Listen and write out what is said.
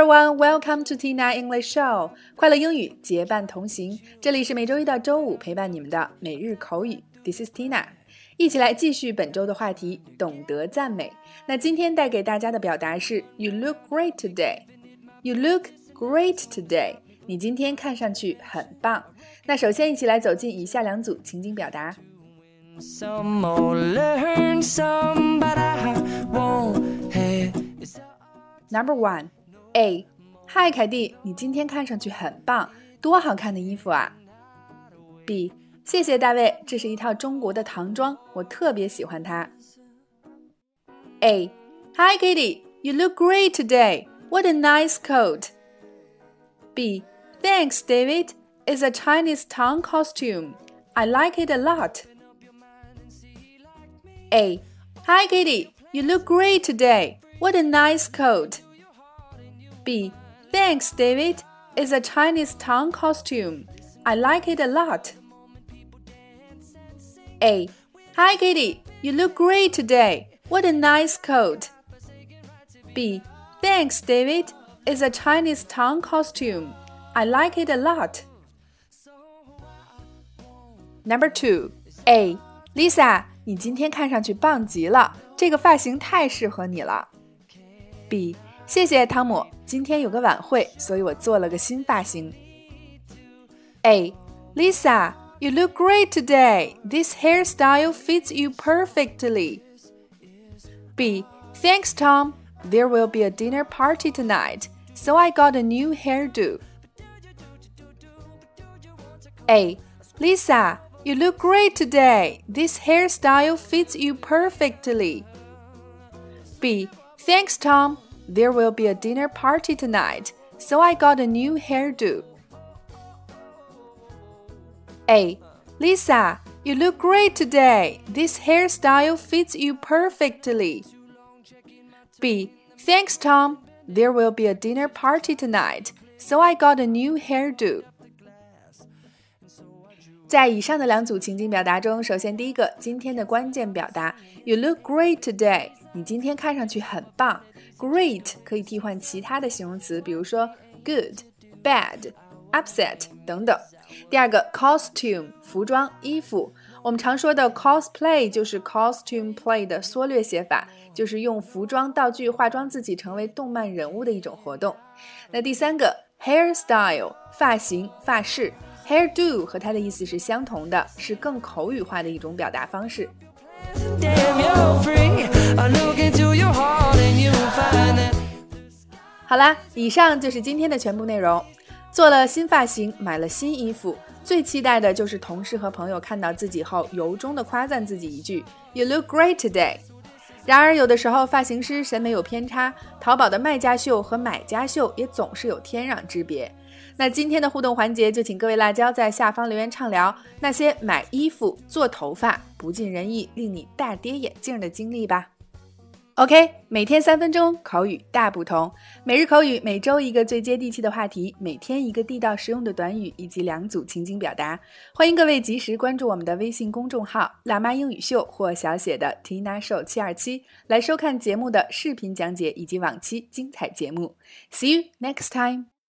everyone, welcome to Tina English Show。快乐英语结伴同行，这里是每周一到周五陪伴你们的每日口语。This is Tina，一起来继续本周的话题，懂得赞美。那今天带给大家的表达是 You look great today. You look great today. 你今天看上去很棒。那首先一起来走进以下两组情景表达。Number one, A. Hi，凯蒂，你今天看上去很棒，多好看的衣服啊。B. 谢谢大卫，这是一套中国的唐装，我特别喜欢它。A. Hi, Katie, you look great today. What a nice coat. B. Thanks, David. It's a Chinese town costume. I like it a lot. A. Hi, Katie. You look great today. What a nice coat. B. Thanks, David. It's a Chinese town costume. I like it a lot. A. Hi, Katie. You look great today. What a nice coat. B. Thanks, David. It's a Chinese town costume. I like it a lot. Number two. A. Lisa，你今天看上去棒极了，这个发型太适合你了。B， 谢谢汤姆，今天有个晚会，所以我做了个新发型。A，Lisa，you look great today. This hairstyle fits you perfectly. B，Thanks, Tom. There will be a dinner party tonight, so I got a new hairdo. A. Lisa, you look great today. This hairstyle fits you perfectly. B. Thanks, Tom. There will be a dinner party tonight, so I got a new hairdo. A. Lisa, you look great today. This hairstyle fits you perfectly. B. Thanks, Tom. There will be a dinner party tonight, so I got a new hairdo. 在以上的两组情景表达中，首先第一个，今天的关键表达，You look great today。你今天看上去很棒。Great 可以替换其他的形容词，比如说 good、bad、upset 等等。第二个，costume 服装、衣服。我们常说的 cosplay 就是 costume play 的缩略写法，就是用服装道具化妆自己成为动漫人物的一种活动。那第三个，hairstyle 发型、发饰。Hairdo 和它的意思是相同的，是更口语化的一种表达方式。好啦，以上就是今天的全部内容。做了新发型，买了新衣服，最期待的就是同事和朋友看到自己后，由衷的夸赞自己一句：“You look great today。”然而，有的时候发型师审美有偏差，淘宝的卖家秀和买家秀也总是有天壤之别。那今天的互动环节，就请各位辣椒在下方留言畅聊那些买衣服、做头发不尽人意、令你大跌眼镜的经历吧。OK，每天三分钟口语大不同，每日口语每周一个最接地气的话题，每天一个地道实用的短语以及两组情景表达。欢迎各位及时关注我们的微信公众号“辣妈英语秀”或小写的 Tina Show 七二七，来收看节目的视频讲解以及往期精彩节目。See you next time.